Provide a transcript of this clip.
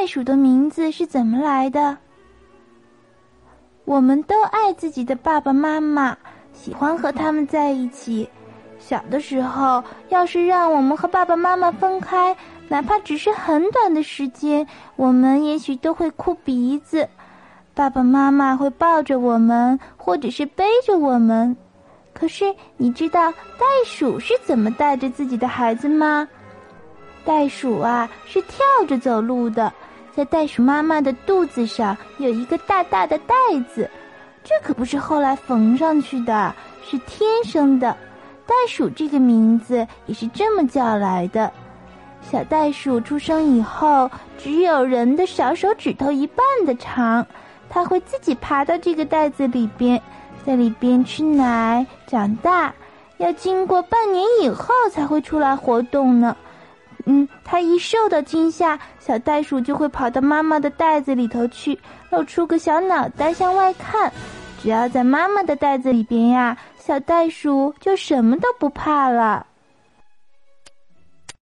袋鼠的名字是怎么来的？我们都爱自己的爸爸妈妈，喜欢和他们在一起。小的时候，要是让我们和爸爸妈妈分开，哪怕只是很短的时间，我们也许都会哭鼻子。爸爸妈妈会抱着我们，或者是背着我们。可是，你知道袋鼠是怎么带着自己的孩子吗？袋鼠啊，是跳着走路的。在袋鼠妈妈的肚子上有一个大大的袋子，这可不是后来缝上去的，是天生的。袋鼠这个名字也是这么叫来的。小袋鼠出生以后，只有人的小手指头一半的长，它会自己爬到这个袋子里边，在里边吃奶长大，要经过半年以后才会出来活动呢。嗯，它一受到惊吓，小袋鼠就会跑到妈妈的袋子里头去，露出个小脑袋向外看。只要在妈妈的袋子里边呀，小袋鼠就什么都不怕了。